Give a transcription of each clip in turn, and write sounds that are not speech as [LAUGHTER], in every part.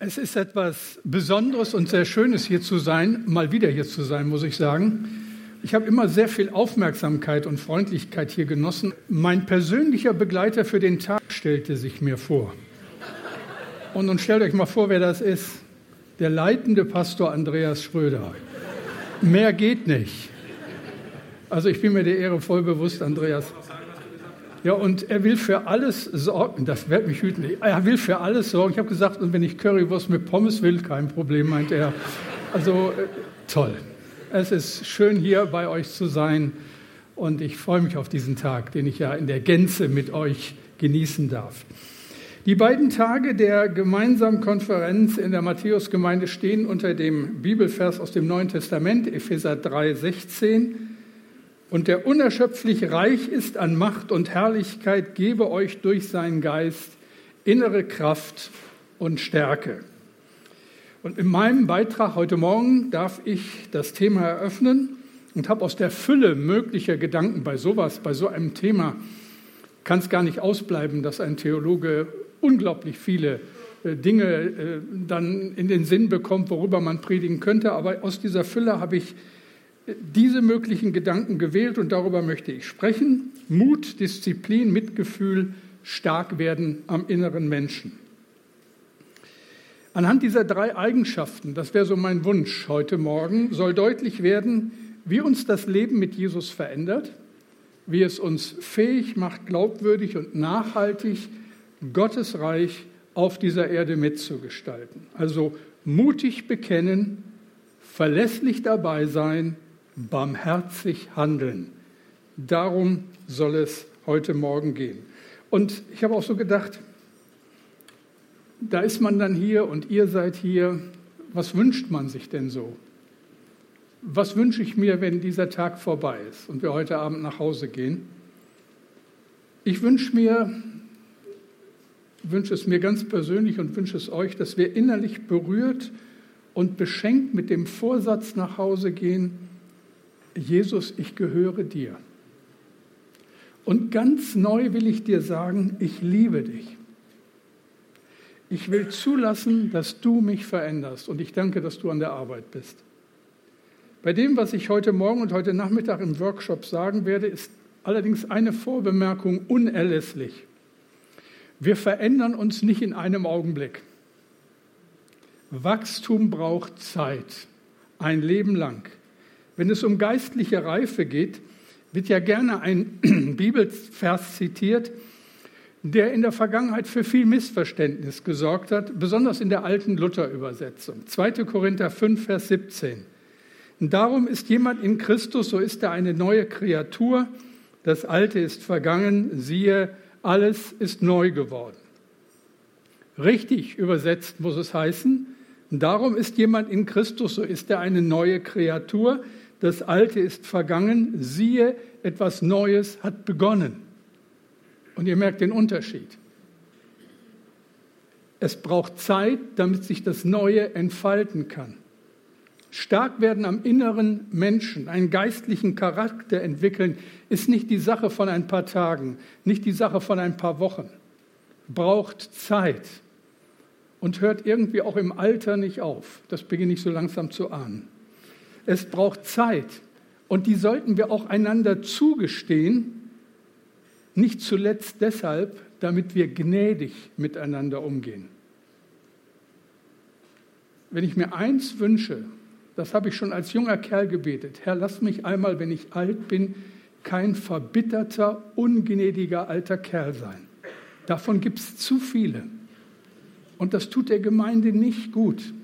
Es ist etwas Besonderes und sehr Schönes hier zu sein, mal wieder hier zu sein, muss ich sagen. Ich habe immer sehr viel Aufmerksamkeit und Freundlichkeit hier genossen. Mein persönlicher Begleiter für den Tag stellte sich mir vor. Und nun stellt euch mal vor, wer das ist. Der leitende Pastor Andreas Schröder. Mehr geht nicht. Also ich bin mir der Ehre voll bewusst, Andreas. Ja, und er will für alles sorgen. Das wird mich hüten. Er will für alles sorgen. Ich habe gesagt, und wenn ich Currywurst mit Pommes will, kein Problem, meint er. Also äh, toll. Es ist schön hier bei euch zu sein und ich freue mich auf diesen Tag, den ich ja in der Gänze mit euch genießen darf. Die beiden Tage der gemeinsamen Konferenz in der Matthäusgemeinde stehen unter dem Bibelvers aus dem Neuen Testament, Epheser 3, 16 und der unerschöpflich reich ist an Macht und Herrlichkeit, gebe euch durch seinen Geist innere Kraft und Stärke. Und in meinem Beitrag heute Morgen darf ich das Thema eröffnen und habe aus der Fülle möglicher Gedanken bei sowas, bei so einem Thema, kann es gar nicht ausbleiben, dass ein Theologe unglaublich viele äh, Dinge äh, dann in den Sinn bekommt, worüber man predigen könnte. Aber aus dieser Fülle habe ich diese möglichen Gedanken gewählt und darüber möchte ich sprechen. Mut, Disziplin, Mitgefühl, stark werden am inneren Menschen. Anhand dieser drei Eigenschaften, das wäre so mein Wunsch heute Morgen, soll deutlich werden, wie uns das Leben mit Jesus verändert, wie es uns fähig macht, glaubwürdig und nachhaltig Gottes Reich auf dieser Erde mitzugestalten. Also mutig bekennen, verlässlich dabei sein, barmherzig handeln. Darum soll es heute Morgen gehen. Und ich habe auch so gedacht, da ist man dann hier und ihr seid hier. Was wünscht man sich denn so? Was wünsche ich mir, wenn dieser Tag vorbei ist und wir heute Abend nach Hause gehen? Ich wünsche mir, wünsche es mir ganz persönlich und wünsche es euch, dass wir innerlich berührt und beschenkt mit dem Vorsatz nach Hause gehen, Jesus, ich gehöre dir. Und ganz neu will ich dir sagen, ich liebe dich. Ich will zulassen, dass du mich veränderst und ich danke, dass du an der Arbeit bist. Bei dem, was ich heute Morgen und heute Nachmittag im Workshop sagen werde, ist allerdings eine Vorbemerkung unerlässlich. Wir verändern uns nicht in einem Augenblick. Wachstum braucht Zeit, ein Leben lang. Wenn es um geistliche Reife geht, wird ja gerne ein [CLEARS THROAT] Bibelvers zitiert, der in der Vergangenheit für viel Missverständnis gesorgt hat, besonders in der alten Luther-Übersetzung. 2. Korinther 5, Vers 17. Und darum ist jemand in Christus, so ist er eine neue Kreatur. Das Alte ist vergangen, siehe, alles ist neu geworden. Richtig übersetzt muss es heißen, darum ist jemand in Christus, so ist er eine neue Kreatur das Alte ist vergangen, siehe, etwas Neues hat begonnen. Und ihr merkt den Unterschied. Es braucht Zeit, damit sich das Neue entfalten kann. Stark werden am inneren Menschen, einen geistlichen Charakter entwickeln, ist nicht die Sache von ein paar Tagen, nicht die Sache von ein paar Wochen. Braucht Zeit und hört irgendwie auch im Alter nicht auf. Das beginne ich so langsam zu ahnen. Es braucht Zeit. Und die sollten wir auch einander zugestehen, nicht zuletzt deshalb, damit wir gnädig miteinander umgehen. Wenn ich mir eins wünsche, das habe ich schon als junger Kerl gebetet, Herr, lass mich einmal, wenn ich alt bin, kein verbitterter, ungnädiger alter Kerl sein. Davon gibt es zu viele. Und das tut der Gemeinde nicht gut.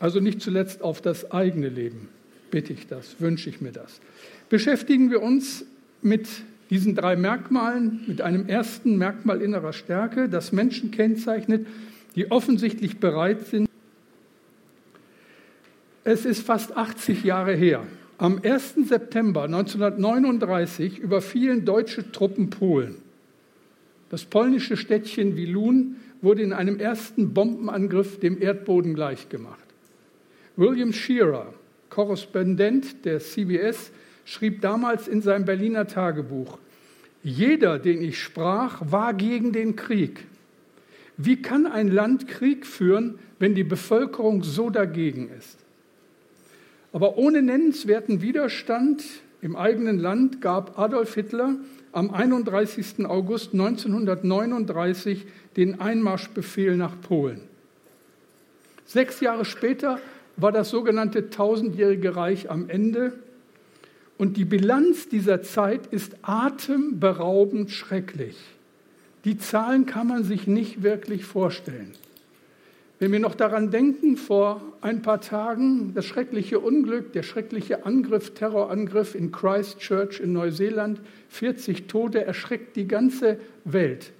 Also nicht zuletzt auf das eigene Leben bitte ich das, wünsche ich mir das. Beschäftigen wir uns mit diesen drei Merkmalen, mit einem ersten Merkmal innerer Stärke, das Menschen kennzeichnet, die offensichtlich bereit sind. Es ist fast 80 Jahre her. Am 1. September 1939 überfielen deutsche Truppen Polen. Das polnische Städtchen Wilun wurde in einem ersten Bombenangriff dem Erdboden gleichgemacht. William Shearer, Korrespondent der CBS, schrieb damals in seinem Berliner Tagebuch, jeder, den ich sprach, war gegen den Krieg. Wie kann ein Land Krieg führen, wenn die Bevölkerung so dagegen ist? Aber ohne nennenswerten Widerstand im eigenen Land gab Adolf Hitler am 31. August 1939 den Einmarschbefehl nach Polen. Sechs Jahre später war das sogenannte tausendjährige Reich am Ende und die Bilanz dieser Zeit ist atemberaubend schrecklich. Die Zahlen kann man sich nicht wirklich vorstellen. Wenn wir noch daran denken, vor ein paar Tagen das schreckliche Unglück, der schreckliche Angriff, Terrorangriff in Christchurch in Neuseeland, 40 Tote, erschreckt die ganze Welt.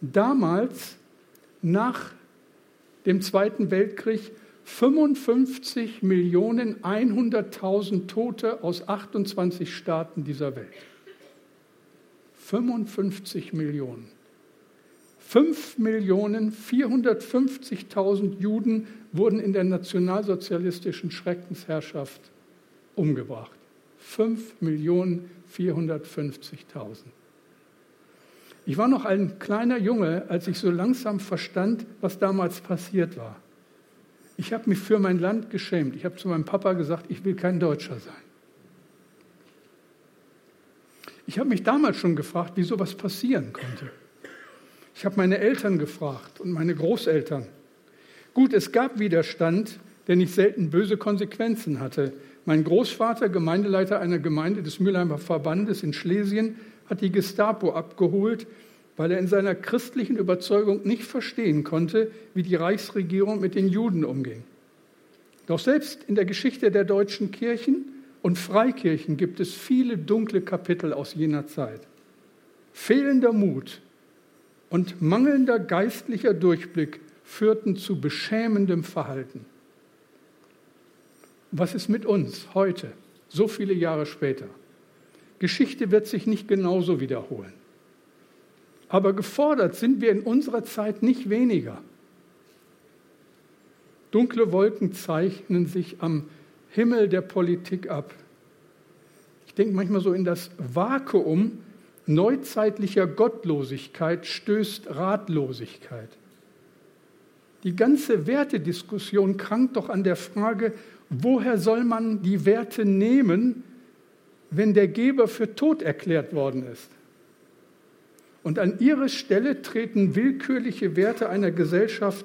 Damals, nach dem Zweiten Weltkrieg, 55 Millionen 100.000 Tote aus 28 Staaten dieser Welt. 55 Millionen. 5.450.000 Juden wurden in der nationalsozialistischen Schreckensherrschaft umgebracht. 5.450.000. Ich war noch ein kleiner Junge, als ich so langsam verstand, was damals passiert war. Ich habe mich für mein Land geschämt. Ich habe zu meinem Papa gesagt, ich will kein Deutscher sein. Ich habe mich damals schon gefragt, wie sowas passieren konnte. Ich habe meine Eltern gefragt und meine Großeltern. Gut, es gab Widerstand, der nicht selten böse Konsequenzen hatte. Mein Großvater, Gemeindeleiter einer Gemeinde des Mülheimer Verbandes in Schlesien, hat die Gestapo abgeholt, weil er in seiner christlichen Überzeugung nicht verstehen konnte, wie die Reichsregierung mit den Juden umging. Doch selbst in der Geschichte der deutschen Kirchen und Freikirchen gibt es viele dunkle Kapitel aus jener Zeit. Fehlender Mut, und mangelnder geistlicher Durchblick führten zu beschämendem Verhalten. Was ist mit uns heute, so viele Jahre später? Geschichte wird sich nicht genauso wiederholen. Aber gefordert sind wir in unserer Zeit nicht weniger. Dunkle Wolken zeichnen sich am Himmel der Politik ab. Ich denke manchmal so in das Vakuum, neuzeitlicher Gottlosigkeit stößt Ratlosigkeit. Die ganze Wertediskussion krankt doch an der Frage, woher soll man die Werte nehmen, wenn der Geber für tot erklärt worden ist? Und an ihre Stelle treten willkürliche Werte einer Gesellschaft,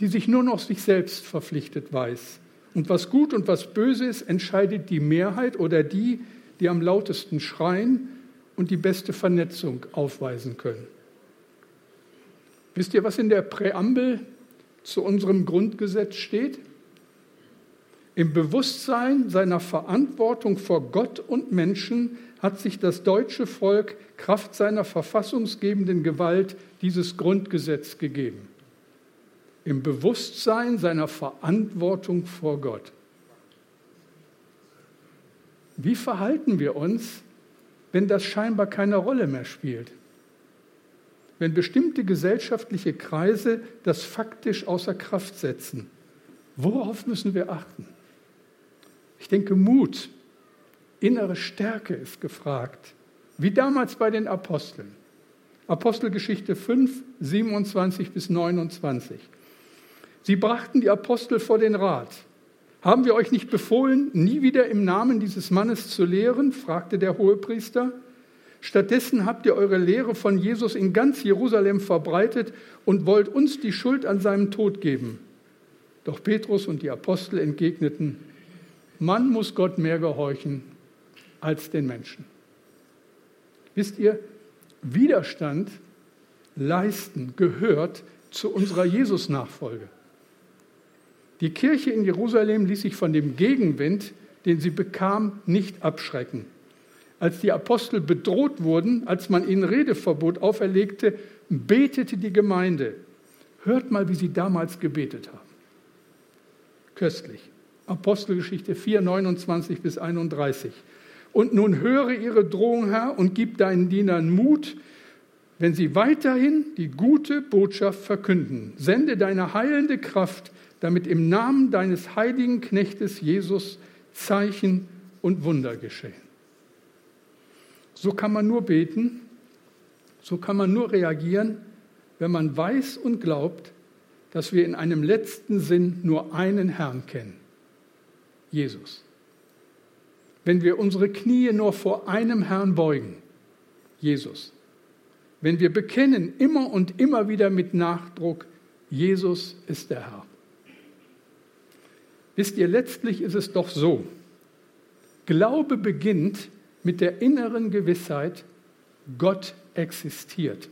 die sich nur noch sich selbst verpflichtet weiß. Und was gut und was böse ist, entscheidet die Mehrheit oder die, die am lautesten schreien und die beste Vernetzung aufweisen können. Wisst ihr, was in der Präambel zu unserem Grundgesetz steht? Im Bewusstsein seiner Verantwortung vor Gott und Menschen hat sich das deutsche Volk Kraft seiner verfassungsgebenden Gewalt dieses Grundgesetz gegeben. Im Bewusstsein seiner Verantwortung vor Gott. Wie verhalten wir uns, wenn das scheinbar keine Rolle mehr spielt. Wenn bestimmte gesellschaftliche Kreise das faktisch außer Kraft setzen. Worauf müssen wir achten? Ich denke, Mut, innere Stärke ist gefragt, wie damals bei den Aposteln. Apostelgeschichte 5, 27 bis 29. Sie brachten die Apostel vor den Rat. Haben wir euch nicht befohlen, nie wieder im Namen dieses Mannes zu lehren? fragte der Hohepriester. Stattdessen habt ihr eure Lehre von Jesus in ganz Jerusalem verbreitet und wollt uns die Schuld an seinem Tod geben. Doch Petrus und die Apostel entgegneten, man muss Gott mehr gehorchen als den Menschen. Wisst ihr, Widerstand leisten gehört zu unserer Jesus-Nachfolge. Die Kirche in Jerusalem ließ sich von dem Gegenwind, den sie bekam, nicht abschrecken. Als die Apostel bedroht wurden, als man ihnen Redeverbot auferlegte, betete die Gemeinde. Hört mal, wie sie damals gebetet haben. Köstlich. Apostelgeschichte 4, 29 bis 31. Und nun höre ihre Drohung, Herr, und gib deinen Dienern Mut, wenn sie weiterhin die gute Botschaft verkünden. Sende deine heilende Kraft, damit im Namen deines heiligen Knechtes Jesus Zeichen und Wunder geschehen. So kann man nur beten, so kann man nur reagieren, wenn man weiß und glaubt, dass wir in einem letzten Sinn nur einen Herrn kennen, Jesus. Wenn wir unsere Knie nur vor einem Herrn beugen, Jesus. Wenn wir bekennen immer und immer wieder mit Nachdruck, Jesus ist der Herr. Wisst ihr, letztlich ist es doch so. Glaube beginnt mit der inneren Gewissheit, Gott existiert.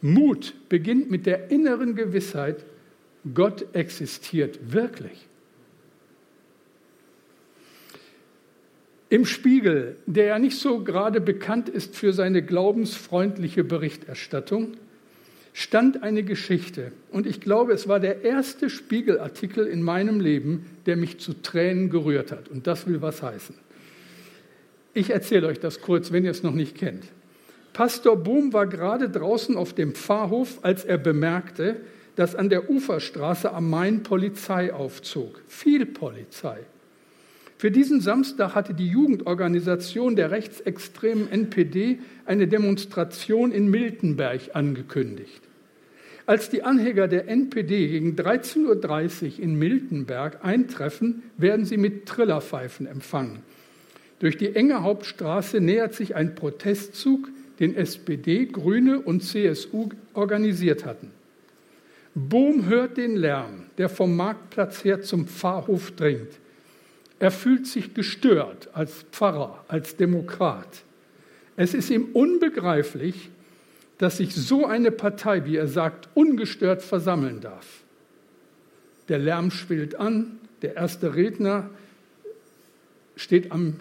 Mut beginnt mit der inneren Gewissheit, Gott existiert wirklich. Im Spiegel, der ja nicht so gerade bekannt ist für seine glaubensfreundliche Berichterstattung, stand eine Geschichte. Und ich glaube, es war der erste Spiegelartikel in meinem Leben, der mich zu Tränen gerührt hat. Und das will was heißen. Ich erzähle euch das kurz, wenn ihr es noch nicht kennt. Pastor Bohm war gerade draußen auf dem Pfarrhof, als er bemerkte, dass an der Uferstraße am Main Polizei aufzog. Viel Polizei. Für diesen Samstag hatte die Jugendorganisation der rechtsextremen NPD eine Demonstration in Miltenberg angekündigt. Als die Anhänger der NPD gegen 13.30 Uhr in Miltenberg eintreffen, werden sie mit Trillerpfeifen empfangen. Durch die enge Hauptstraße nähert sich ein Protestzug, den SPD, Grüne und CSU organisiert hatten. Bohm hört den Lärm, der vom Marktplatz her zum Pfarrhof dringt. Er fühlt sich gestört als Pfarrer, als Demokrat. Es ist ihm unbegreiflich, dass sich so eine Partei, wie er sagt, ungestört versammeln darf. Der Lärm schwillt an, der erste Redner steht am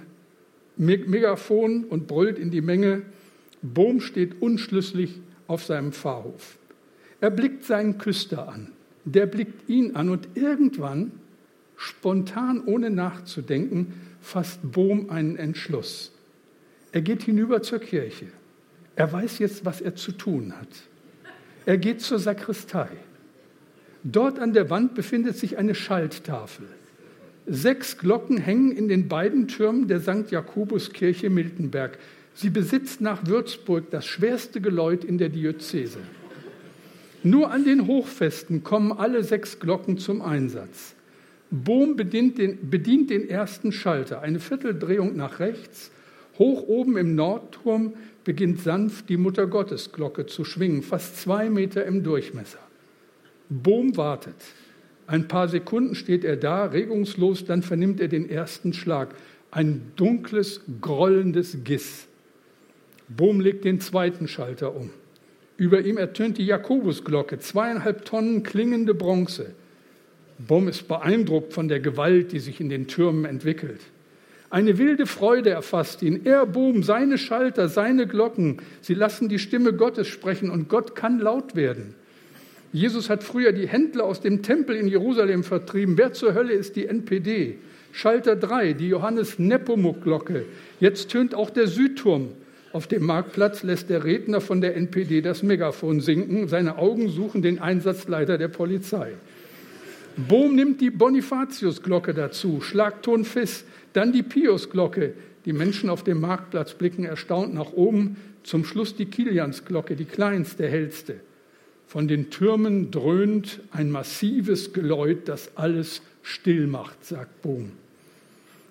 Megafon und brüllt in die Menge. Bohm steht unschlüssig auf seinem Pfarrhof. Er blickt seinen Küster an, der blickt ihn an und irgendwann, spontan ohne nachzudenken, fasst Bohm einen Entschluss. Er geht hinüber zur Kirche. Er weiß jetzt, was er zu tun hat. Er geht zur Sakristei. Dort an der Wand befindet sich eine Schalttafel. Sechs Glocken hängen in den beiden Türmen der St. Jakobuskirche Miltenberg. Sie besitzt nach Würzburg das schwerste Geläut in der Diözese. Nur an den Hochfesten kommen alle sechs Glocken zum Einsatz. Bohm bedient den, bedient den ersten Schalter, eine Vierteldrehung nach rechts. Hoch oben im Nordturm beginnt sanft die Muttergottesglocke zu schwingen, fast zwei Meter im Durchmesser. Bohm wartet. Ein paar Sekunden steht er da, regungslos, dann vernimmt er den ersten Schlag. Ein dunkles, grollendes Giss. Bohm legt den zweiten Schalter um. Über ihm ertönt die Jakobusglocke, zweieinhalb Tonnen klingende Bronze. Bohm ist beeindruckt von der Gewalt, die sich in den Türmen entwickelt. Eine wilde Freude erfasst ihn. Er, Bohm, seine Schalter, seine Glocken, sie lassen die Stimme Gottes sprechen und Gott kann laut werden. Jesus hat früher die Händler aus dem Tempel in Jerusalem vertrieben. Wer zur Hölle ist die NPD? Schalter 3, die Johannes Nepomuk-Glocke. Jetzt tönt auch der Südturm. Auf dem Marktplatz lässt der Redner von der NPD das Megafon sinken. Seine Augen suchen den Einsatzleiter der Polizei. Bohm nimmt die Bonifatius-Glocke dazu, Schlagton Fiss, dann die Pius-Glocke. Die Menschen auf dem Marktplatz blicken erstaunt nach oben. Zum Schluss die Kilians-Glocke, die kleinste, hellste. Von den Türmen dröhnt ein massives Geläut, das alles still macht, sagt Bohm.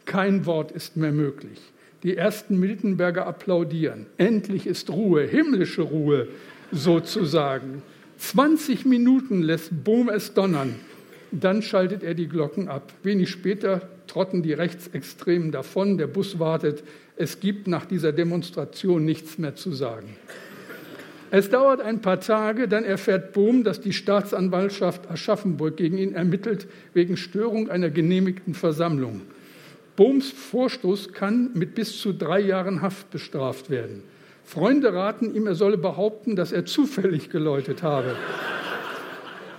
Kein Wort ist mehr möglich. Die ersten Miltenberger applaudieren. Endlich ist Ruhe, himmlische Ruhe sozusagen. 20 Minuten lässt Bohm es donnern. Dann schaltet er die Glocken ab. Wenig später trotten die Rechtsextremen davon. Der Bus wartet. Es gibt nach dieser Demonstration nichts mehr zu sagen. Es dauert ein paar Tage, dann erfährt Bohm, dass die Staatsanwaltschaft Aschaffenburg gegen ihn ermittelt wegen Störung einer genehmigten Versammlung. Bohms Vorstoß kann mit bis zu drei Jahren Haft bestraft werden. Freunde raten ihm, er solle behaupten, dass er zufällig geläutet habe.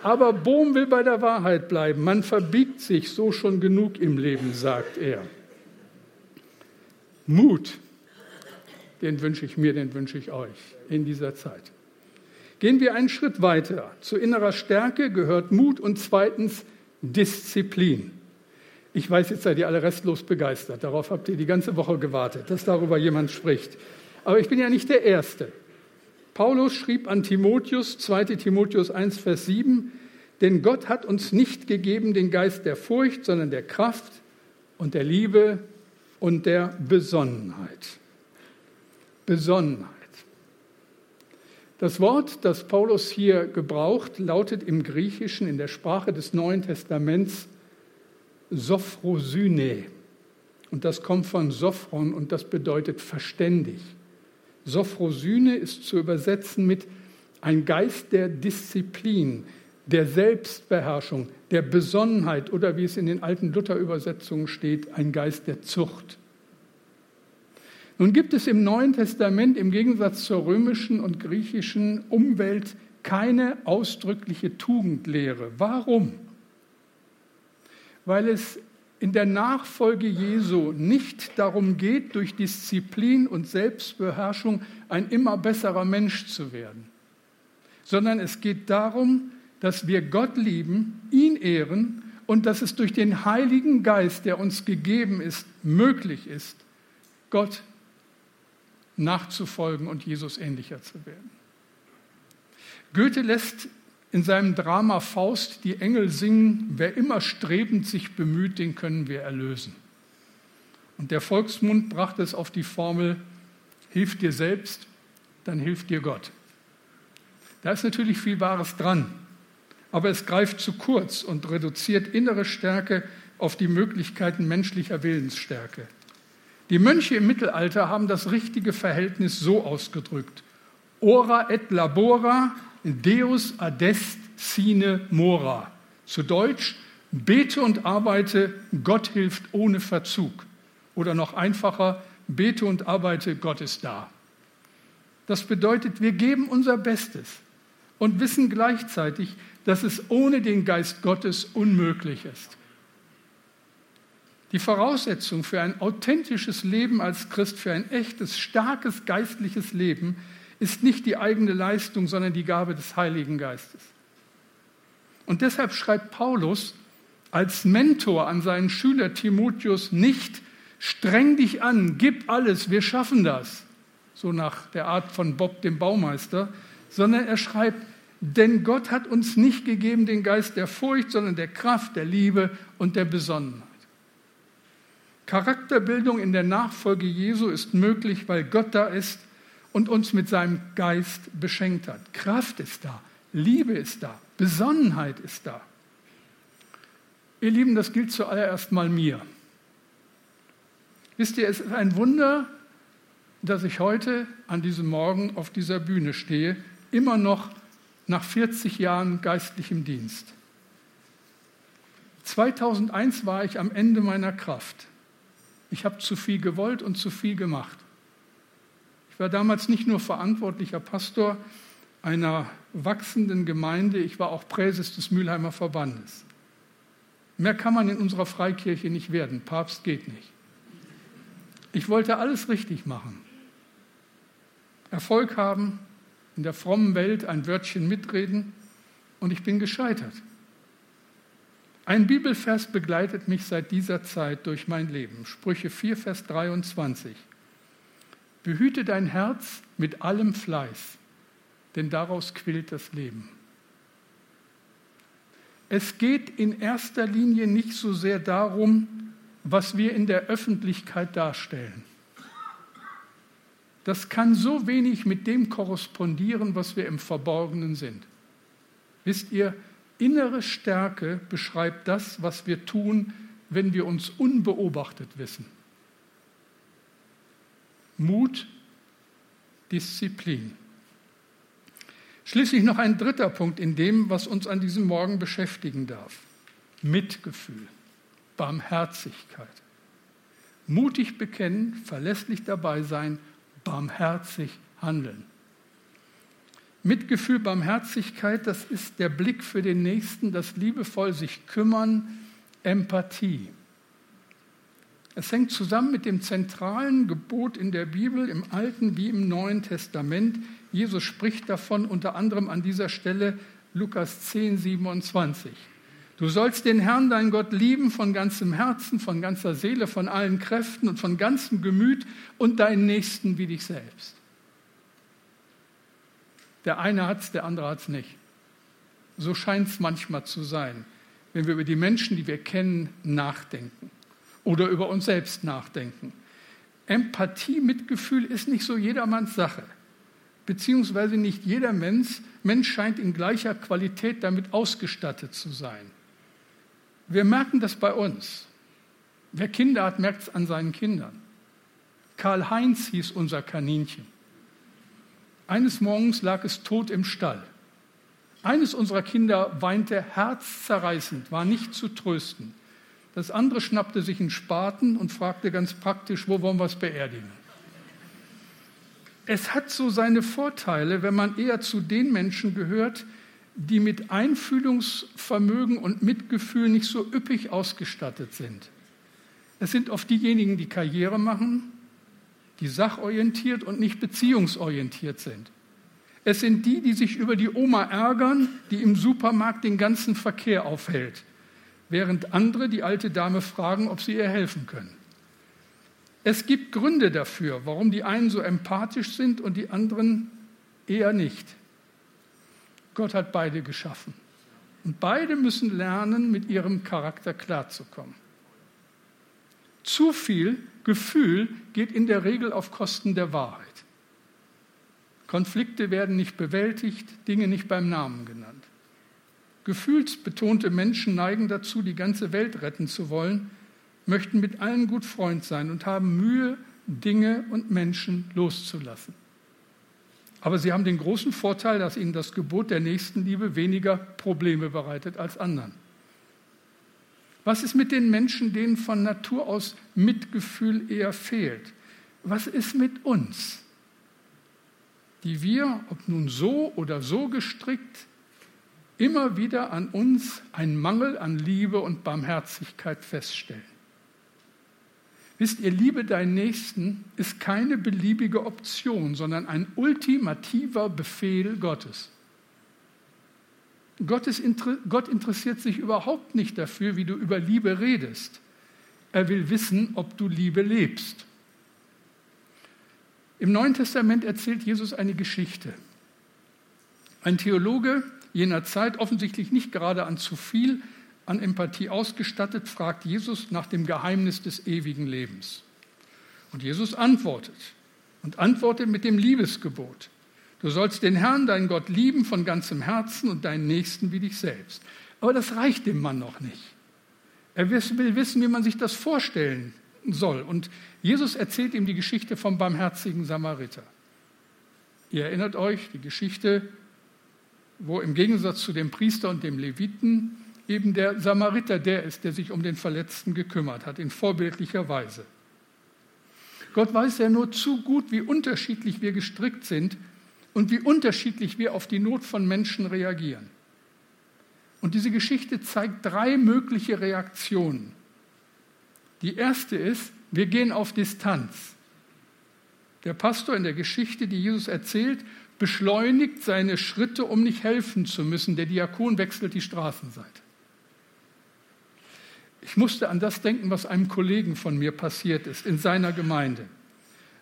Aber Bohm will bei der Wahrheit bleiben. Man verbiegt sich so schon genug im Leben, sagt er. Mut den wünsche ich mir, den wünsche ich euch in dieser Zeit. Gehen wir einen Schritt weiter. Zu innerer Stärke gehört Mut und zweitens Disziplin. Ich weiß, jetzt seid ihr alle restlos begeistert. Darauf habt ihr die ganze Woche gewartet, dass darüber jemand spricht. Aber ich bin ja nicht der Erste. Paulus schrieb an Timotheus, 2 Timotheus 1, Vers 7, denn Gott hat uns nicht gegeben den Geist der Furcht, sondern der Kraft und der Liebe und der Besonnenheit. Besonnenheit. Das Wort, das Paulus hier gebraucht, lautet im Griechischen in der Sprache des Neuen Testaments Sophrosyne. Und das kommt von Sophron und das bedeutet verständig. Sophrosyne ist zu übersetzen mit ein Geist der Disziplin, der Selbstbeherrschung, der Besonnenheit oder wie es in den alten Luther-Übersetzungen steht, ein Geist der Zucht. Nun gibt es im Neuen Testament im Gegensatz zur römischen und griechischen Umwelt keine ausdrückliche Tugendlehre. Warum? Weil es in der Nachfolge Jesu nicht darum geht, durch Disziplin und Selbstbeherrschung ein immer besserer Mensch zu werden, sondern es geht darum, dass wir Gott lieben, ihn ehren und dass es durch den Heiligen Geist, der uns gegeben ist, möglich ist, Gott nachzufolgen und Jesus ähnlicher zu werden. Goethe lässt in seinem Drama Faust die Engel singen, wer immer strebend sich bemüht, den können wir erlösen. Und der Volksmund brachte es auf die Formel, hilf dir selbst, dann hilft dir Gott. Da ist natürlich viel Wahres dran, aber es greift zu kurz und reduziert innere Stärke auf die Möglichkeiten menschlicher Willensstärke. Die Mönche im Mittelalter haben das richtige Verhältnis so ausgedrückt. Ora et labora, Deus adest sine mora. Zu Deutsch, bete und arbeite, Gott hilft ohne Verzug. Oder noch einfacher, bete und arbeite, Gott ist da. Das bedeutet, wir geben unser Bestes und wissen gleichzeitig, dass es ohne den Geist Gottes unmöglich ist. Die Voraussetzung für ein authentisches Leben als Christ, für ein echtes, starkes geistliches Leben ist nicht die eigene Leistung, sondern die Gabe des Heiligen Geistes. Und deshalb schreibt Paulus als Mentor an seinen Schüler Timotheus nicht, streng dich an, gib alles, wir schaffen das, so nach der Art von Bob dem Baumeister, sondern er schreibt, denn Gott hat uns nicht gegeben den Geist der Furcht, sondern der Kraft, der Liebe und der Besonnenheit. Charakterbildung in der Nachfolge Jesu ist möglich, weil Gott da ist und uns mit seinem Geist beschenkt hat. Kraft ist da, Liebe ist da, Besonnenheit ist da. Ihr Lieben, das gilt zuallererst mal mir. Wisst ihr, es ist ein Wunder, dass ich heute an diesem Morgen auf dieser Bühne stehe, immer noch nach 40 Jahren geistlichem Dienst. 2001 war ich am Ende meiner Kraft. Ich habe zu viel gewollt und zu viel gemacht. Ich war damals nicht nur verantwortlicher Pastor einer wachsenden Gemeinde, ich war auch Präses des Mülheimer Verbandes. Mehr kann man in unserer Freikirche nicht werden. Papst geht nicht. Ich wollte alles richtig machen. Erfolg haben, in der frommen Welt ein Wörtchen mitreden und ich bin gescheitert. Ein Bibelvers begleitet mich seit dieser Zeit durch mein Leben. Sprüche 4, Vers 23. Behüte dein Herz mit allem Fleiß, denn daraus quillt das Leben. Es geht in erster Linie nicht so sehr darum, was wir in der Öffentlichkeit darstellen. Das kann so wenig mit dem korrespondieren, was wir im Verborgenen sind. Wisst ihr, innere Stärke beschreibt das, was wir tun, wenn wir uns unbeobachtet wissen. Mut, Disziplin. Schließlich noch ein dritter Punkt in dem, was uns an diesem Morgen beschäftigen darf. Mitgefühl, Barmherzigkeit. Mutig bekennen, verlässlich dabei sein, barmherzig handeln. Mitgefühl, Barmherzigkeit, das ist der Blick für den Nächsten, das liebevoll sich kümmern, Empathie. Es hängt zusammen mit dem zentralen Gebot in der Bibel, im Alten wie im Neuen Testament. Jesus spricht davon unter anderem an dieser Stelle Lukas 10, 27. Du sollst den Herrn, dein Gott, lieben von ganzem Herzen, von ganzer Seele, von allen Kräften und von ganzem Gemüt und deinen Nächsten wie dich selbst. Der eine hat es, der andere hat es nicht. So scheint es manchmal zu sein, wenn wir über die Menschen, die wir kennen, nachdenken oder über uns selbst nachdenken. Empathie, Mitgefühl ist nicht so jedermanns Sache, beziehungsweise nicht jeder Mensch, Mensch scheint in gleicher Qualität damit ausgestattet zu sein. Wir merken das bei uns. Wer Kinder hat, merkt es an seinen Kindern. Karl-Heinz hieß unser Kaninchen. Eines Morgens lag es tot im Stall. Eines unserer Kinder weinte herzzerreißend, war nicht zu trösten. Das andere schnappte sich einen Spaten und fragte ganz praktisch, wo wollen wir es beerdigen? Es hat so seine Vorteile, wenn man eher zu den Menschen gehört, die mit Einfühlungsvermögen und Mitgefühl nicht so üppig ausgestattet sind. Es sind oft diejenigen, die Karriere machen, die sachorientiert und nicht beziehungsorientiert sind. Es sind die, die sich über die Oma ärgern, die im Supermarkt den ganzen Verkehr aufhält, während andere die alte Dame fragen, ob sie ihr helfen können. Es gibt Gründe dafür, warum die einen so empathisch sind und die anderen eher nicht. Gott hat beide geschaffen. Und beide müssen lernen, mit ihrem Charakter klarzukommen. Zu viel Gefühl geht in der Regel auf Kosten der Wahrheit. Konflikte werden nicht bewältigt, Dinge nicht beim Namen genannt. Gefühlsbetonte Menschen neigen dazu, die ganze Welt retten zu wollen, möchten mit allen gut Freund sein und haben Mühe, Dinge und Menschen loszulassen. Aber sie haben den großen Vorteil, dass ihnen das Gebot der Nächstenliebe weniger Probleme bereitet als anderen. Was ist mit den Menschen, denen von Natur aus Mitgefühl eher fehlt? Was ist mit uns? die wir, ob nun so oder so gestrickt, immer wieder an uns einen Mangel an Liebe und Barmherzigkeit feststellen. Wisst ihr, Liebe deinen Nächsten ist keine beliebige Option, sondern ein ultimativer Befehl Gottes. Gott interessiert sich überhaupt nicht dafür, wie du über Liebe redest. Er will wissen, ob du Liebe lebst. Im Neuen Testament erzählt Jesus eine Geschichte. Ein Theologe jener Zeit, offensichtlich nicht gerade an zu viel an Empathie ausgestattet, fragt Jesus nach dem Geheimnis des ewigen Lebens. Und Jesus antwortet und antwortet mit dem Liebesgebot. Du sollst den Herrn, deinen Gott, lieben von ganzem Herzen und deinen Nächsten wie dich selbst. Aber das reicht dem Mann noch nicht. Er will wissen, wie man sich das vorstellen soll. Und Jesus erzählt ihm die Geschichte vom barmherzigen Samariter. Ihr erinnert euch, die Geschichte, wo im Gegensatz zu dem Priester und dem Leviten eben der Samariter der ist, der sich um den Verletzten gekümmert hat, in vorbildlicher Weise. Gott weiß ja nur zu gut, wie unterschiedlich wir gestrickt sind und wie unterschiedlich wir auf die Not von Menschen reagieren. Und diese Geschichte zeigt drei mögliche Reaktionen. Die erste ist, wir gehen auf Distanz. Der Pastor in der Geschichte, die Jesus erzählt, beschleunigt seine Schritte, um nicht helfen zu müssen. Der Diakon wechselt die Straßenseite. Ich musste an das denken, was einem Kollegen von mir passiert ist in seiner Gemeinde.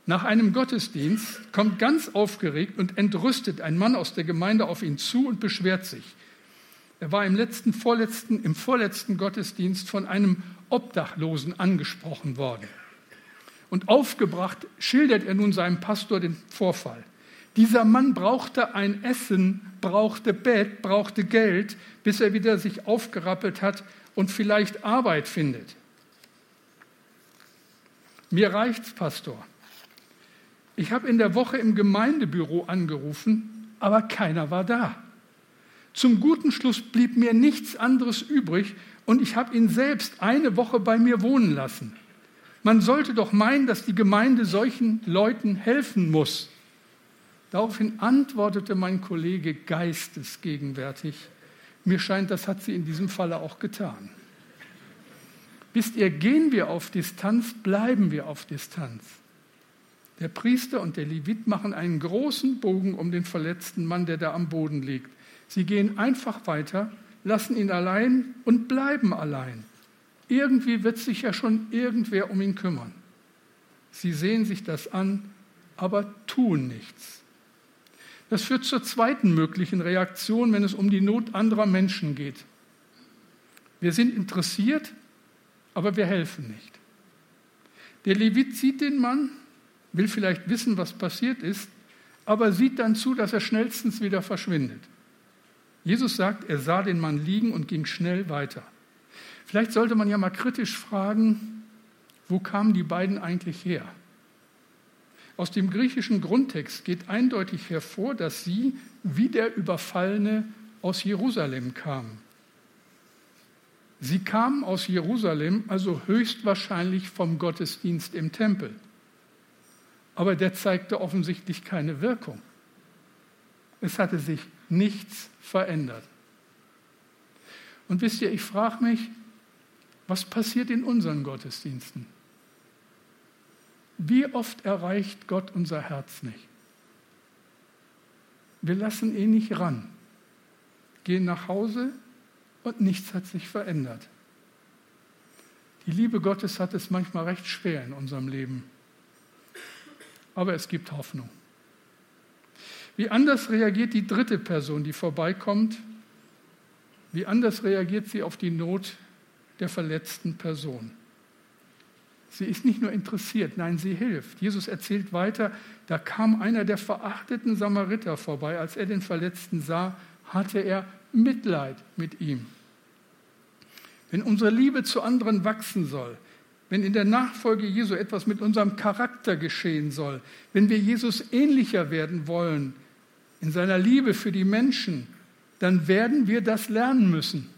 Nach einem Gottesdienst kommt ganz aufgeregt und entrüstet ein Mann aus der Gemeinde auf ihn zu und beschwert sich. Er war im letzten, vorletzten, im vorletzten Gottesdienst von einem Obdachlosen angesprochen worden. Und aufgebracht schildert er nun seinem Pastor den Vorfall. Dieser Mann brauchte ein Essen, brauchte Bett, brauchte Geld, bis er wieder sich aufgerappelt hat und vielleicht Arbeit findet. Mir reicht's, Pastor. Ich habe in der Woche im Gemeindebüro angerufen, aber keiner war da. Zum guten Schluss blieb mir nichts anderes übrig, und ich habe ihn selbst eine Woche bei mir wohnen lassen. Man sollte doch meinen, dass die Gemeinde solchen Leuten helfen muss. Daraufhin antwortete mein Kollege geistesgegenwärtig, mir scheint, das hat sie in diesem Falle auch getan. Wisst ihr, gehen wir auf Distanz, bleiben wir auf Distanz. Der Priester und der Levit machen einen großen Bogen um den verletzten Mann, der da am Boden liegt. Sie gehen einfach weiter lassen ihn allein und bleiben allein. Irgendwie wird sich ja schon irgendwer um ihn kümmern. Sie sehen sich das an, aber tun nichts. Das führt zur zweiten möglichen Reaktion, wenn es um die Not anderer Menschen geht. Wir sind interessiert, aber wir helfen nicht. Der Levit sieht den Mann, will vielleicht wissen, was passiert ist, aber sieht dann zu, dass er schnellstens wieder verschwindet. Jesus sagt, er sah den Mann liegen und ging schnell weiter. Vielleicht sollte man ja mal kritisch fragen, wo kamen die beiden eigentlich her? Aus dem griechischen Grundtext geht eindeutig hervor, dass sie wie der Überfallene aus Jerusalem kamen. Sie kamen aus Jerusalem, also höchstwahrscheinlich vom Gottesdienst im Tempel. Aber der zeigte offensichtlich keine Wirkung. Es hatte sich nichts verändert. Und wisst ihr, ich frage mich, was passiert in unseren Gottesdiensten? Wie oft erreicht Gott unser Herz nicht? Wir lassen ihn nicht ran, gehen nach Hause und nichts hat sich verändert. Die Liebe Gottes hat es manchmal recht schwer in unserem Leben. Aber es gibt Hoffnung. Wie anders reagiert die dritte Person, die vorbeikommt? Wie anders reagiert sie auf die Not der verletzten Person? Sie ist nicht nur interessiert, nein, sie hilft. Jesus erzählt weiter, da kam einer der verachteten Samariter vorbei. Als er den Verletzten sah, hatte er Mitleid mit ihm. Wenn unsere Liebe zu anderen wachsen soll, wenn in der Nachfolge Jesu etwas mit unserem Charakter geschehen soll, wenn wir Jesus ähnlicher werden wollen in seiner Liebe für die Menschen, dann werden wir das lernen müssen.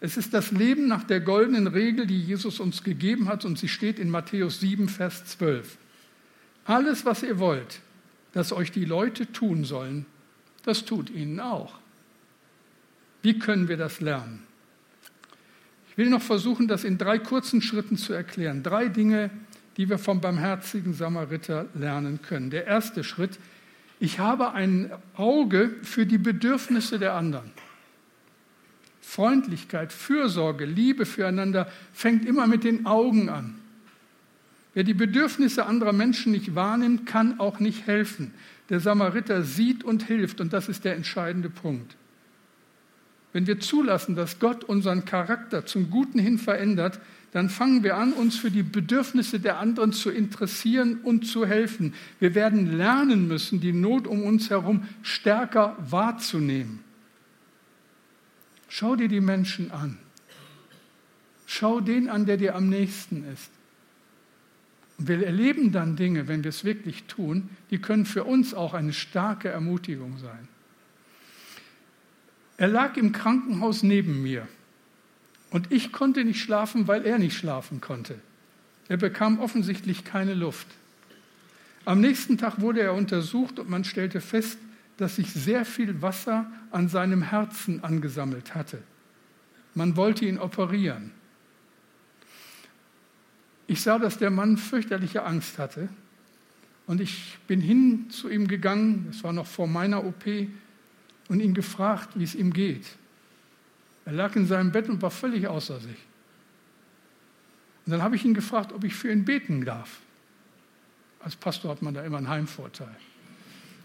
Es ist das Leben nach der goldenen Regel, die Jesus uns gegeben hat, und sie steht in Matthäus 7, Vers 12. Alles, was ihr wollt, dass euch die Leute tun sollen, das tut ihnen auch. Wie können wir das lernen? Ich will noch versuchen, das in drei kurzen Schritten zu erklären. Drei Dinge, die wir vom barmherzigen Samariter lernen können. Der erste Schritt, ich habe ein Auge für die Bedürfnisse der anderen. Freundlichkeit, Fürsorge, Liebe füreinander fängt immer mit den Augen an. Wer die Bedürfnisse anderer Menschen nicht wahrnimmt, kann auch nicht helfen. Der Samariter sieht und hilft und das ist der entscheidende Punkt. Wenn wir zulassen, dass Gott unseren Charakter zum Guten hin verändert, dann fangen wir an, uns für die Bedürfnisse der anderen zu interessieren und zu helfen. Wir werden lernen müssen, die Not um uns herum stärker wahrzunehmen. Schau dir die Menschen an. Schau den an, der dir am nächsten ist. Und wir erleben dann Dinge, wenn wir es wirklich tun, die können für uns auch eine starke Ermutigung sein. Er lag im Krankenhaus neben mir und ich konnte nicht schlafen, weil er nicht schlafen konnte. Er bekam offensichtlich keine Luft. Am nächsten Tag wurde er untersucht und man stellte fest, dass sich sehr viel Wasser an seinem Herzen angesammelt hatte. Man wollte ihn operieren. Ich sah, dass der Mann fürchterliche Angst hatte und ich bin hin zu ihm gegangen, das war noch vor meiner OP, und ihn gefragt, wie es ihm geht. Er lag in seinem Bett und war völlig außer sich. Und dann habe ich ihn gefragt, ob ich für ihn beten darf. Als Pastor hat man da immer einen Heimvorteil.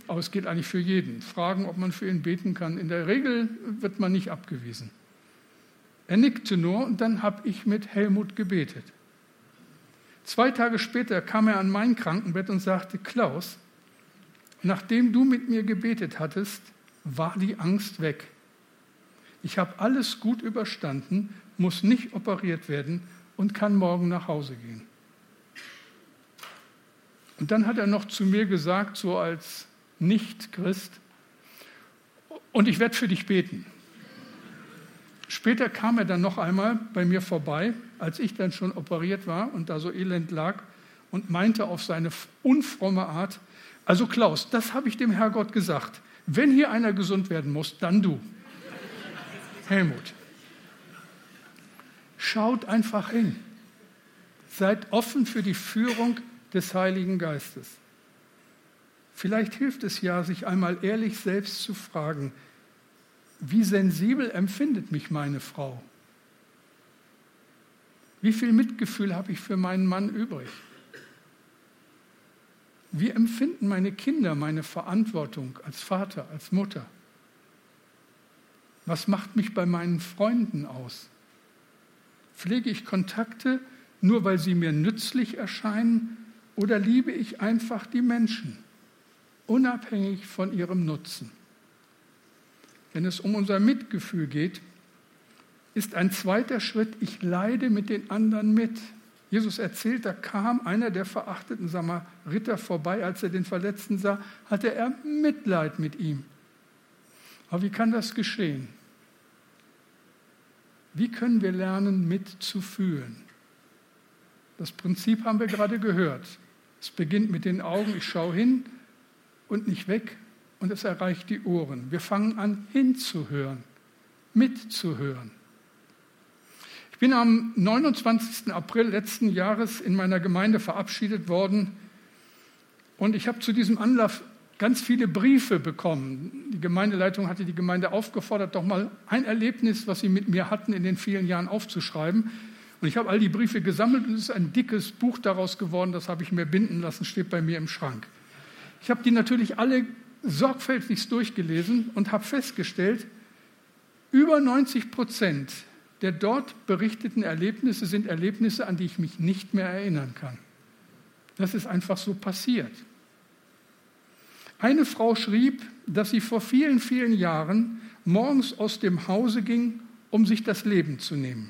Aber es geht eigentlich für jeden. Fragen, ob man für ihn beten kann. In der Regel wird man nicht abgewiesen. Er nickte nur und dann habe ich mit Helmut gebetet. Zwei Tage später kam er an mein Krankenbett und sagte, Klaus, nachdem du mit mir gebetet hattest, war die Angst weg. Ich habe alles gut überstanden, muss nicht operiert werden und kann morgen nach Hause gehen. Und dann hat er noch zu mir gesagt, so als Nicht-Christ, und ich werde für dich beten. Später kam er dann noch einmal bei mir vorbei, als ich dann schon operiert war und da so elend lag und meinte auf seine unfromme Art, also Klaus, das habe ich dem Herrgott gesagt. Wenn hier einer gesund werden muss, dann du. Helmut. Schaut einfach hin. Seid offen für die Führung des Heiligen Geistes. Vielleicht hilft es ja, sich einmal ehrlich selbst zu fragen, wie sensibel empfindet mich meine Frau? Wie viel Mitgefühl habe ich für meinen Mann übrig? Wie empfinden meine Kinder meine Verantwortung als Vater, als Mutter? Was macht mich bei meinen Freunden aus? Pflege ich Kontakte nur, weil sie mir nützlich erscheinen, oder liebe ich einfach die Menschen, unabhängig von ihrem Nutzen? Wenn es um unser Mitgefühl geht, ist ein zweiter Schritt, ich leide mit den anderen mit. Jesus erzählt, da kam einer der verachteten Samariter vorbei, als er den Verletzten sah, hatte er Mitleid mit ihm. Aber wie kann das geschehen? Wie können wir lernen, mitzufühlen? Das Prinzip haben wir gerade gehört. Es beginnt mit den Augen, ich schaue hin und nicht weg und es erreicht die Ohren. Wir fangen an hinzuhören, mitzuhören. Ich bin am 29. April letzten Jahres in meiner Gemeinde verabschiedet worden und ich habe zu diesem Anlass ganz viele Briefe bekommen. Die Gemeindeleitung hatte die Gemeinde aufgefordert, doch mal ein Erlebnis, was sie mit mir hatten, in den vielen Jahren aufzuschreiben. Und ich habe all die Briefe gesammelt und es ist ein dickes Buch daraus geworden, das habe ich mir binden lassen, steht bei mir im Schrank. Ich habe die natürlich alle sorgfältigst durchgelesen und habe festgestellt, über 90 Prozent der dort berichteten Erlebnisse sind Erlebnisse, an die ich mich nicht mehr erinnern kann. Das ist einfach so passiert. Eine Frau schrieb, dass sie vor vielen, vielen Jahren morgens aus dem Hause ging, um sich das Leben zu nehmen.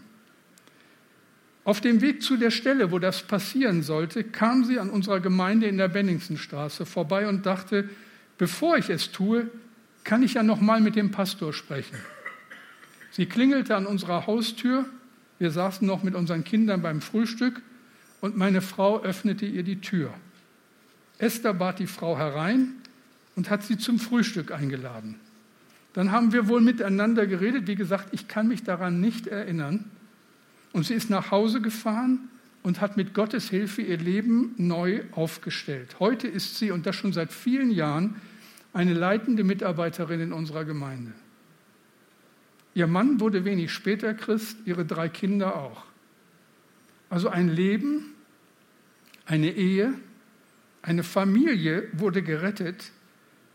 Auf dem Weg zu der Stelle, wo das passieren sollte, kam sie an unserer Gemeinde in der Benningsenstraße vorbei und dachte, bevor ich es tue, kann ich ja noch mal mit dem Pastor sprechen. Sie klingelte an unserer Haustür. Wir saßen noch mit unseren Kindern beim Frühstück und meine Frau öffnete ihr die Tür. Esther bat die Frau herein und hat sie zum Frühstück eingeladen. Dann haben wir wohl miteinander geredet. Wie gesagt, ich kann mich daran nicht erinnern. Und sie ist nach Hause gefahren und hat mit Gottes Hilfe ihr Leben neu aufgestellt. Heute ist sie, und das schon seit vielen Jahren, eine leitende Mitarbeiterin in unserer Gemeinde. Ihr Mann wurde wenig später Christ, ihre drei Kinder auch. Also ein Leben, eine Ehe, eine Familie wurde gerettet,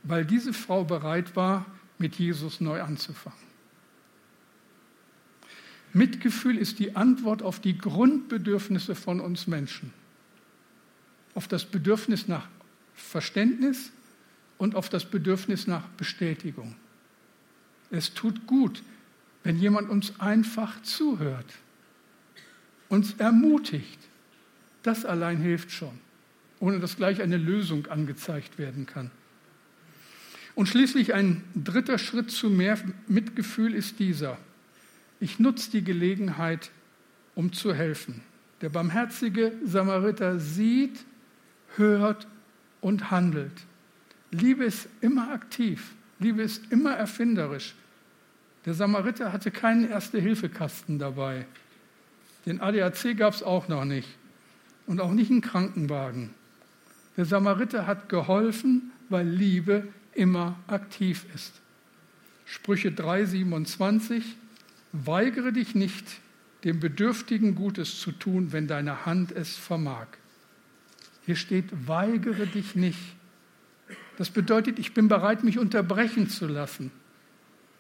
weil diese Frau bereit war, mit Jesus neu anzufangen. Mitgefühl ist die Antwort auf die Grundbedürfnisse von uns Menschen. Auf das Bedürfnis nach Verständnis und auf das Bedürfnis nach Bestätigung. Es tut gut, wenn jemand uns einfach zuhört, uns ermutigt, das allein hilft schon, ohne dass gleich eine Lösung angezeigt werden kann. Und schließlich ein dritter Schritt zu mehr Mitgefühl ist dieser. Ich nutze die Gelegenheit, um zu helfen. Der barmherzige Samariter sieht, hört und handelt. Liebe ist immer aktiv. Liebe ist immer erfinderisch. Der Samariter hatte keinen Erste-Hilfe-Kasten dabei. Den ADAC gab es auch noch nicht und auch nicht einen Krankenwagen. Der Samariter hat geholfen, weil Liebe immer aktiv ist. Sprüche 3:27 Weigere dich nicht, dem Bedürftigen Gutes zu tun, wenn deine Hand es vermag. Hier steht, weigere dich nicht. Das bedeutet, ich bin bereit, mich unterbrechen zu lassen.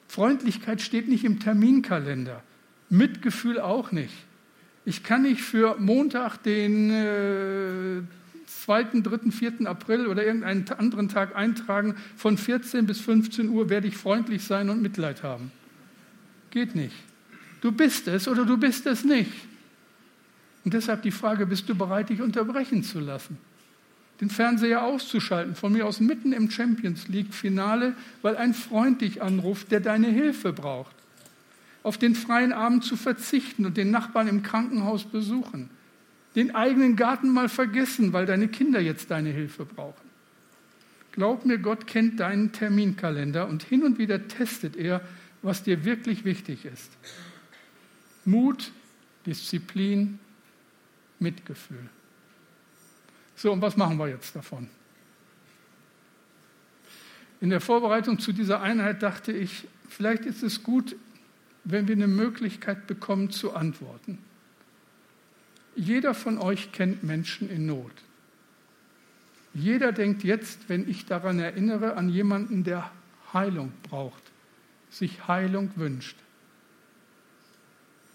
Freundlichkeit steht nicht im Terminkalender, Mitgefühl auch nicht. Ich kann nicht für Montag, den äh, 2., 3., 4. April oder irgendeinen anderen Tag eintragen, von 14 bis 15 Uhr werde ich freundlich sein und Mitleid haben. Geht nicht. Du bist es oder du bist es nicht. Und deshalb die Frage, bist du bereit, dich unterbrechen zu lassen? den Fernseher auszuschalten, von mir aus mitten im Champions League-Finale, weil ein Freund dich anruft, der deine Hilfe braucht. Auf den freien Abend zu verzichten und den Nachbarn im Krankenhaus besuchen. Den eigenen Garten mal vergessen, weil deine Kinder jetzt deine Hilfe brauchen. Glaub mir, Gott kennt deinen Terminkalender und hin und wieder testet er, was dir wirklich wichtig ist. Mut, Disziplin, Mitgefühl. So, und was machen wir jetzt davon? In der Vorbereitung zu dieser Einheit dachte ich, vielleicht ist es gut, wenn wir eine Möglichkeit bekommen zu antworten. Jeder von euch kennt Menschen in Not. Jeder denkt jetzt, wenn ich daran erinnere, an jemanden, der Heilung braucht, sich Heilung wünscht.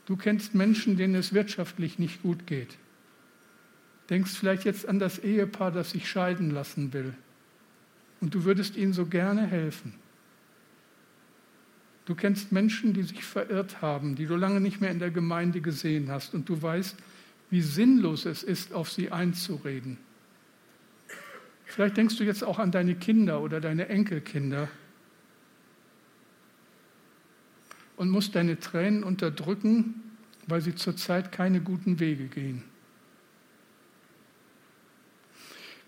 Du kennst Menschen, denen es wirtschaftlich nicht gut geht. Denkst vielleicht jetzt an das Ehepaar, das sich scheiden lassen will. Und du würdest ihnen so gerne helfen. Du kennst Menschen, die sich verirrt haben, die du lange nicht mehr in der Gemeinde gesehen hast. Und du weißt, wie sinnlos es ist, auf sie einzureden. Vielleicht denkst du jetzt auch an deine Kinder oder deine Enkelkinder und musst deine Tränen unterdrücken, weil sie zurzeit keine guten Wege gehen.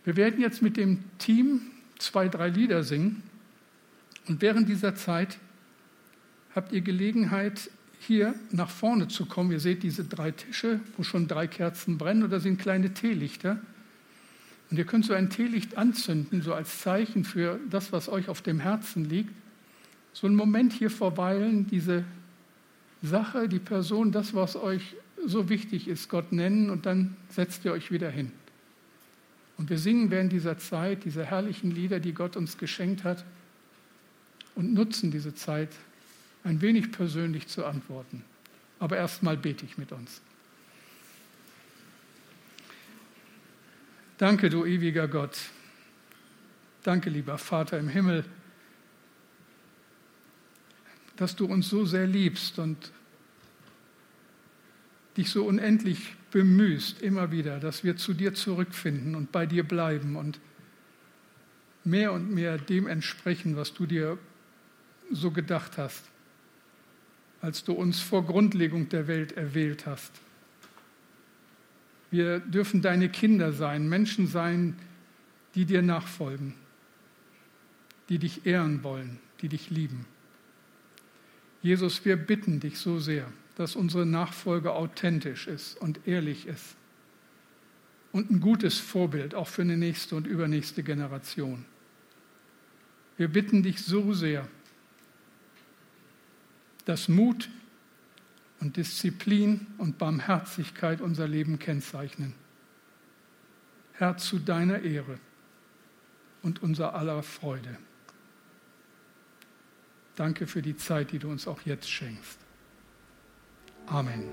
Wir werden jetzt mit dem Team zwei, drei Lieder singen und während dieser Zeit habt ihr Gelegenheit, hier nach vorne zu kommen. Ihr seht diese drei Tische, wo schon drei Kerzen brennen oder sind kleine Teelichter. Und ihr könnt so ein Teelicht anzünden, so als Zeichen für das, was euch auf dem Herzen liegt. So einen Moment hier verweilen, diese Sache, die Person, das, was euch so wichtig ist, Gott nennen und dann setzt ihr euch wieder hin. Und wir singen während dieser Zeit diese herrlichen Lieder, die Gott uns geschenkt hat und nutzen diese Zeit, ein wenig persönlich zu antworten. Aber erstmal bete ich mit uns. Danke, du ewiger Gott. Danke, lieber Vater im Himmel, dass du uns so sehr liebst und dich so unendlich bemühst, immer wieder, dass wir zu dir zurückfinden und bei dir bleiben und mehr und mehr dem entsprechen, was du dir so gedacht hast, als du uns vor Grundlegung der Welt erwählt hast. Wir dürfen deine Kinder sein, Menschen sein, die dir nachfolgen, die dich ehren wollen, die dich lieben. Jesus, wir bitten dich so sehr, dass unsere Nachfolge authentisch ist und ehrlich ist und ein gutes Vorbild auch für eine nächste und übernächste Generation. Wir bitten dich so sehr, dass Mut und Disziplin und Barmherzigkeit unser Leben kennzeichnen. Herr, zu deiner Ehre und unser aller Freude. Danke für die Zeit, die du uns auch jetzt schenkst. Amen.